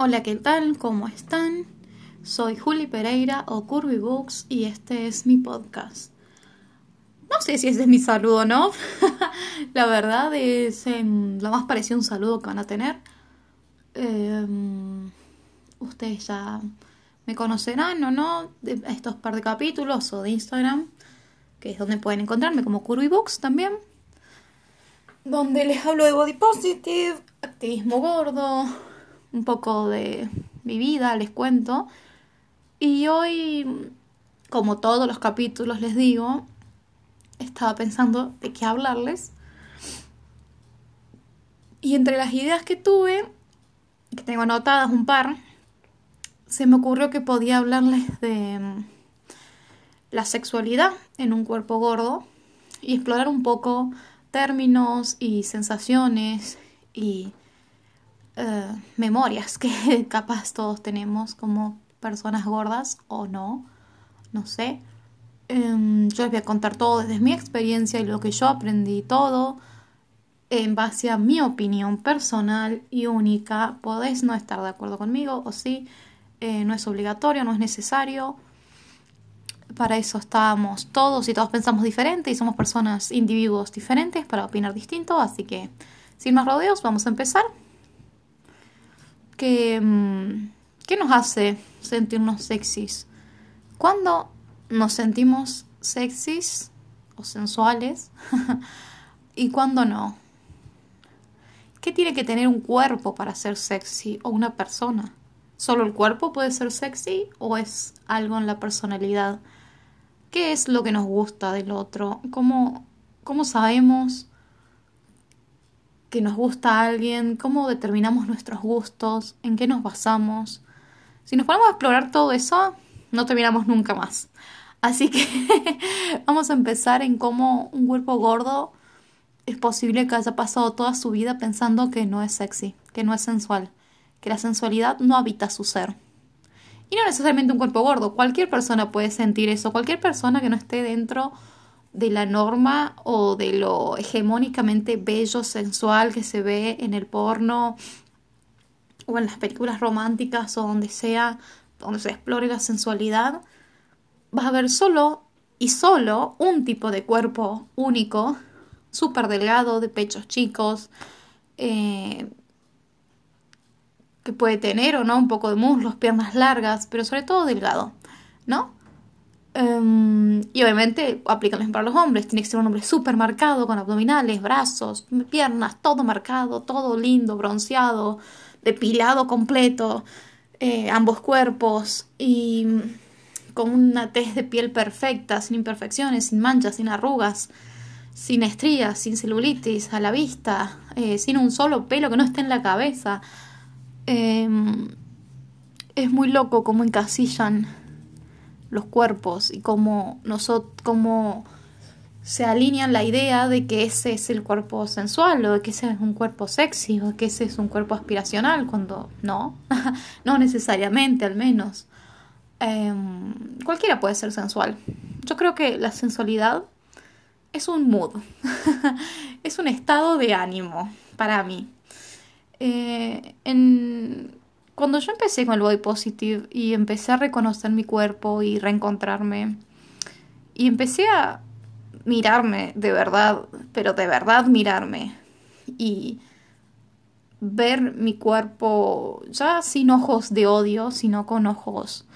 Hola, ¿qué tal? ¿Cómo están? Soy Juli Pereira o Curvy Books y este es mi podcast. No sé si ese es mi saludo o no. La verdad es lo más parecido a un saludo que van a tener. Em, ustedes ya me conocerán o no de estos par de capítulos o de Instagram, que es donde pueden encontrarme como Curvy Books también. Donde les hablo de body positive, activismo gordo, un poco de mi vida, les cuento. Y hoy, como todos los capítulos les digo, estaba pensando de qué hablarles. Y entre las ideas que tuve, que tengo anotadas un par, se me ocurrió que podía hablarles de mm, la sexualidad en un cuerpo gordo y explorar un poco términos y sensaciones y eh, memorias que capaz todos tenemos como personas gordas o no, no sé. Em, yo les voy a contar todo desde mi experiencia y lo que yo aprendí todo en base a mi opinión personal y única. Podéis no estar de acuerdo conmigo o sí, eh, no es obligatorio, no es necesario. Para eso estamos todos y todos pensamos diferente y somos personas, individuos diferentes para opinar distinto. Así que, sin más rodeos, vamos a empezar que, mm, ¿qué nos hace sentirnos sexys? Cuando nos sentimos sexys o sensuales y cuando no. ¿Qué tiene que tener un cuerpo para ser sexy o una persona? ¿Solo el cuerpo puede ser sexy o es algo en la personalidad? ¿Qué es lo que nos gusta del otro? ¿Cómo, cómo sabemos que nos gusta a alguien, cómo determinamos nuestros gustos, en qué nos basamos. Si nos ponemos a explorar todo eso, no terminamos nunca más. Así que vamos a empezar en cómo un cuerpo gordo es posible que haya pasado toda su vida pensando que no es sexy, que no es sensual, que la sensualidad no habita su ser. Y no necesariamente un cuerpo gordo, cualquier persona puede sentir eso, cualquier persona que no esté dentro de la norma o de lo hegemónicamente bello, sensual que se ve en el porno o en las películas románticas o donde sea, donde se explore la sensualidad, vas a ver solo y solo un tipo de cuerpo único, súper delgado, de pechos chicos, eh, que puede tener o no un poco de muslos, piernas largas, pero sobre todo delgado, ¿no? Em, y obviamente aplican para los hombres. Tiene que ser un hombre súper marcado, con abdominales, brazos, piernas, todo marcado, todo lindo, bronceado, depilado completo, eh, ambos cuerpos y con una tez de piel perfecta, sin imperfecciones, sin manchas, sin arrugas, sin estrías, sin celulitis a la vista, eh, sin un solo pelo que no esté en la cabeza. Em, es muy loco cómo encasillan los cuerpos y cómo, nosotros, cómo se alinean la idea de que ese es el cuerpo sensual o de que ese es un cuerpo sexy o de que ese es un cuerpo aspiracional, cuando no, no necesariamente al menos. Em, cualquiera puede ser sensual. Yo creo que la sensualidad es un mood, es un estado de ánimo para mí. Eh, en, cuando yo empecé con el body positive y empecé a reconocer mi cuerpo y reencontrarme y empecé a mirarme de verdad, pero de verdad mirarme y ver mi cuerpo ya sin ojos de odio, sino con ojos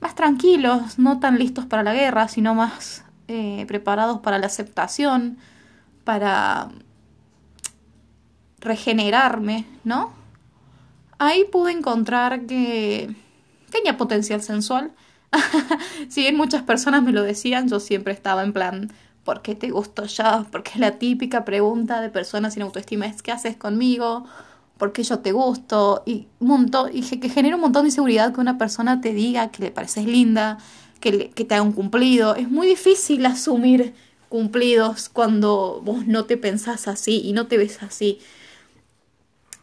más tranquilos, no tan listos para la guerra, sino más eh, preparados para la aceptación, para regenerarme, ¿no? Ahí pude encontrar que tenía potencial sensual. si bien muchas personas me lo decían, yo siempre estaba en plan, ¿por qué te gusto yo? Porque la típica pregunta de personas sin autoestima es, ¿qué haces conmigo? ¿Por qué yo te gusto? Y, montón, y que genera un montón de inseguridad que una persona te diga que le pareces linda, que, que te haga un cumplido. Es muy difícil asumir cumplidos cuando vos no te pensás así y no te ves así.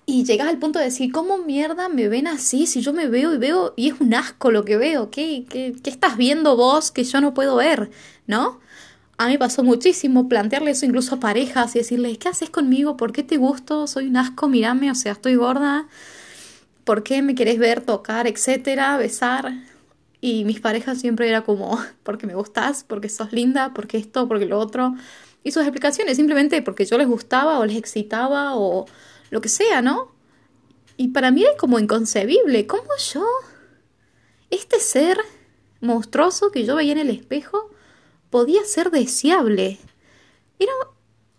Y llegas al punto de decir, ¿cómo mierda me ven así? Si yo me veo y veo y es un asco lo que veo. ¿Qué, qué, qué estás viendo vos que yo no puedo ver? ¿No? A mí pasó muchísimo plantearle eso incluso a parejas y decirles, ¿qué haces conmigo? ¿Por qué te gusto? Soy un asco, mírame, o sea, estoy gorda. ¿por qué me querés ver, tocar, etcétera, besar? Y mis parejas siempre era como, porque me gustás, porque sos linda, porque esto, porque lo otro. Y sus explicaciones simplemente porque yo les gustaba o les excitaba o lo que sea, ¿no? Y para mí es como inconcebible. ¿Cómo yo, este ser monstruoso que yo veía en el espejo, podía ser deseable? Era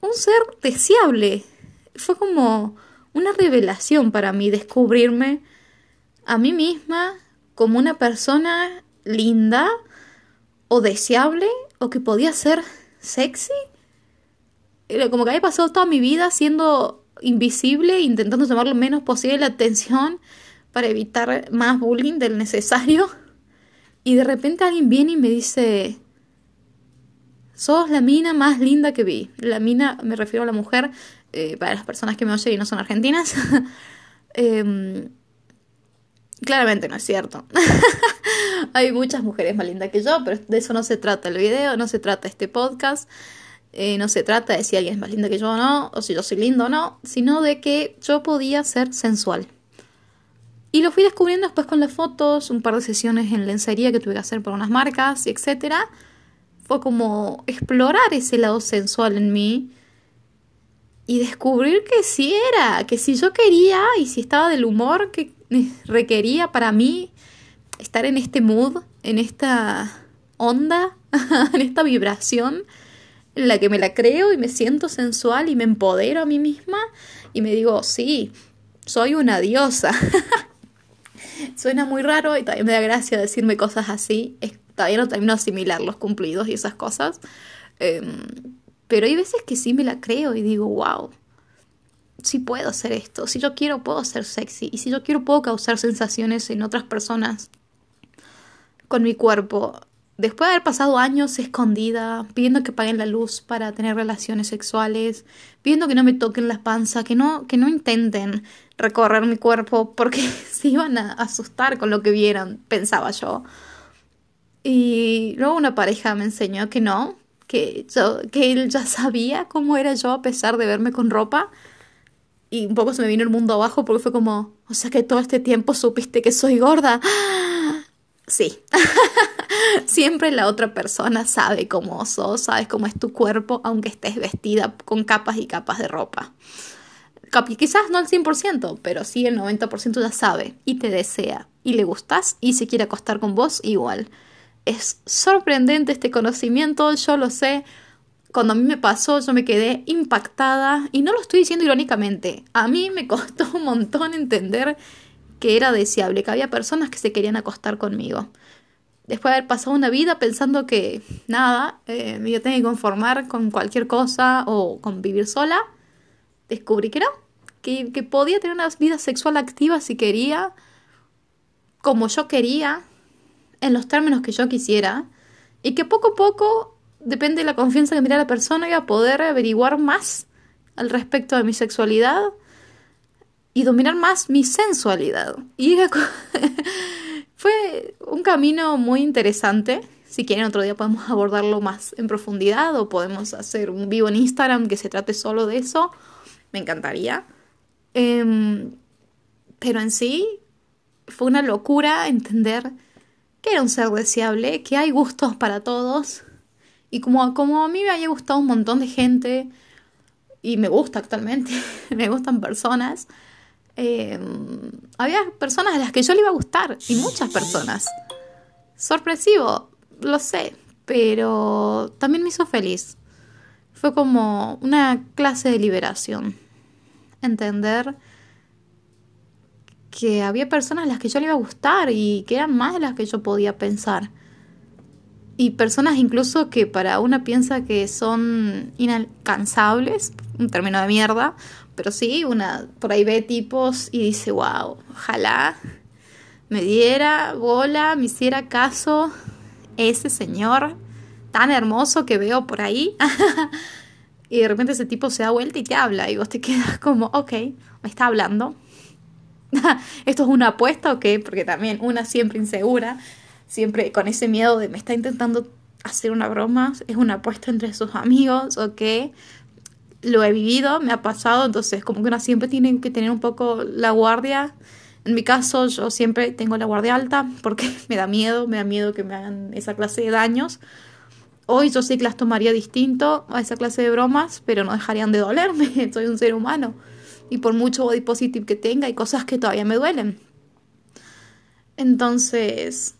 un ser deseable. Fue como una revelación para mí descubrirme a mí misma como una persona linda o deseable o que podía ser sexy. Era como que había pasado toda mi vida siendo invisible, intentando tomar lo menos posible la atención para evitar más bullying del necesario. Y de repente alguien viene y me dice, sos la mina más linda que vi. La mina, me refiero a la mujer, eh, para las personas que me oyen y no son argentinas. Em, claramente no es cierto. Hay muchas mujeres más lindas que yo, pero de eso no se trata el video, no se trata este podcast. Eh, no se trata de si alguien es más linda que yo o no, o si yo soy lindo o no, sino de que yo podía ser sensual. Y lo fui descubriendo después con las fotos, un par de sesiones en lencería que tuve que hacer por unas marcas etcétera. Fue como explorar ese lado sensual en mí y descubrir que sí era, que si yo quería y si estaba del humor que requería para mí estar en este mood, en esta onda, en esta vibración en la que me la creo y me siento sensual y me empodero a mí misma y me digo, sí, soy una diosa. Suena muy raro y también me da gracia decirme cosas así. todavía no termino de asimilar los cumplidos y esas cosas. Em, pero hay veces que sí me la creo y digo, wow, sí puedo hacer esto. Si yo quiero, puedo ser sexy. Y si yo quiero, puedo causar sensaciones en otras personas con mi cuerpo. Después de haber pasado años escondida, pidiendo que paguen la luz para tener relaciones sexuales, pidiendo que no me toquen la panza, que no, que no intenten recorrer mi cuerpo porque se iban a asustar con lo que vieran, pensaba yo. Y luego una pareja me enseñó que no, que, yo, que él ya sabía cómo era yo a pesar de verme con ropa. Y un poco se me vino el mundo abajo porque fue como, o sea que todo este tiempo supiste que soy gorda. Sí. Siempre la otra persona sabe cómo sos, sabes cómo es tu cuerpo, aunque estés vestida con capas y capas de ropa. Quizás no al 100%, pero sí el 90% ya sabe y te desea y le gustas y se quiere acostar con vos igual. Es sorprendente este conocimiento, yo lo sé. Cuando a mí me pasó, yo me quedé impactada y no lo estoy diciendo irónicamente. A mí me costó un montón entender que era deseable, que había personas que se querían acostar conmigo. Después de haber pasado una vida pensando que nada, eh, me tenía que conformar con cualquier cosa o con vivir sola, descubrí que no, que, que podía tener una vida sexual activa si quería, como yo quería, en los términos que yo quisiera y que poco a poco, depende de la confianza que me la persona, iba a poder averiguar más al respecto de mi sexualidad y dominar más mi sensualidad. Y fue un camino muy interesante. Si quieren otro día podemos abordarlo más en profundidad o podemos hacer un vivo en Instagram que se trate solo de eso. Me encantaría. Em, pero en sí fue una locura entender que era un ser deseable, que hay gustos para todos. Y como, como a mí me había gustado un montón de gente, y me gusta actualmente, me gustan personas, em, había personas a las que yo le iba a gustar, y muchas personas. Sorpresivo, lo sé, pero también me hizo feliz. Fue como una clase de liberación. Entender que había personas a las que yo le iba a gustar y que eran más de las que yo podía pensar. Y personas incluso que para una piensa que son inalcanzables, un término de mierda, pero sí, una por ahí ve tipos y dice, wow, ojalá me diera bola, me hiciera caso ese señor tan hermoso que veo por ahí. y de repente ese tipo se da vuelta y te habla y vos te quedas como, ok, me está hablando, ¿Esto es una apuesta o qué? Porque también una siempre insegura, siempre con ese miedo de me está intentando hacer una broma, es una apuesta entre sus amigos o qué. Lo he vivido, me ha pasado, entonces como que una siempre tiene que tener un poco la guardia En mi caso, yo siempre tengo la guardia alta porque me da miedo, me da miedo que me hagan esa clase de daños. Hoy yo sí que las tomaría distinto a esa clase de bromas, pero no dejarían de dolerme. Soy un ser humano. Y por mucho body positive que tenga, hay cosas que todavía me duelen. Entonces,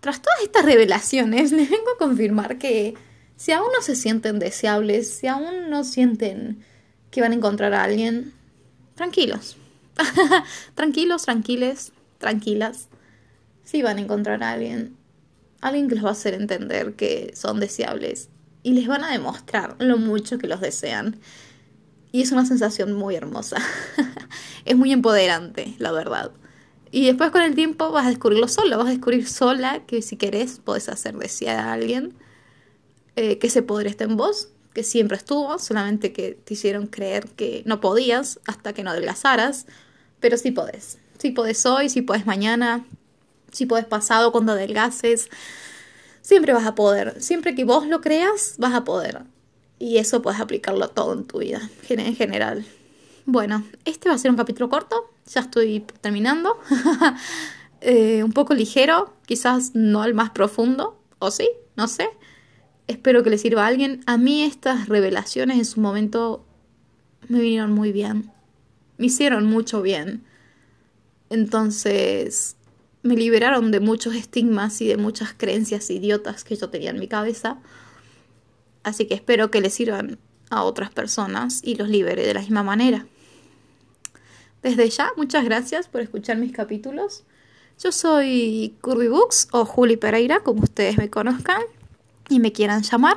tras todas estas revelaciones, les vengo a confirmar que si aún no se sienten deseables, si aún no sienten que van a encontrar a alguien, tranquilos. tranquilos, tranquiles, tranquilas. Si van a encontrar a alguien. Alguien que los va a hacer entender que son deseables. Y les van a demostrar lo mucho que los desean. Y es una sensación muy hermosa. es muy empoderante, la verdad. Y después con el tiempo vas a descubrirlo solo, vas a descubrir sola que si querés podés hacer desear a alguien, eh, que ese poder está en vos, que siempre estuvo, solamente que te hicieron creer que no podías hasta que no adelgazaras, pero sí podés. Sí podés hoy, sí podés mañana, sí podés pasado cuando adelgaces. Siempre vas a poder. Siempre que vos lo creas, vas a poder. Y eso puedes aplicarlo todo en tu vida, en general. Bueno, este va a ser un capítulo corto, ya estoy terminando. Eh, un poco ligero, quizás no el más profundo, o sí, no sé. Espero que le sirva a alguien. A mí estas revelaciones en su momento me vinieron muy bien. Me hicieron mucho bien. Entonces me liberaron de muchos estigmas y de muchas creencias idiotas que yo tenía en mi cabeza. Así que espero que le sirvan a otras personas y los libere de la misma manera. Desde ya, muchas gracias por escuchar mis capítulos. Yo soy Curvy Books o Juli Pereira, como ustedes me conozcan y me quieran llamar.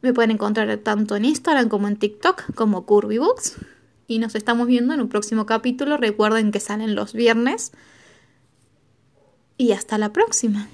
Me pueden encontrar tanto en Instagram como en TikTok como Curvy Books. Y nos estamos viendo en un próximo capítulo. Recuerden que salen los viernes. Y hasta la próxima.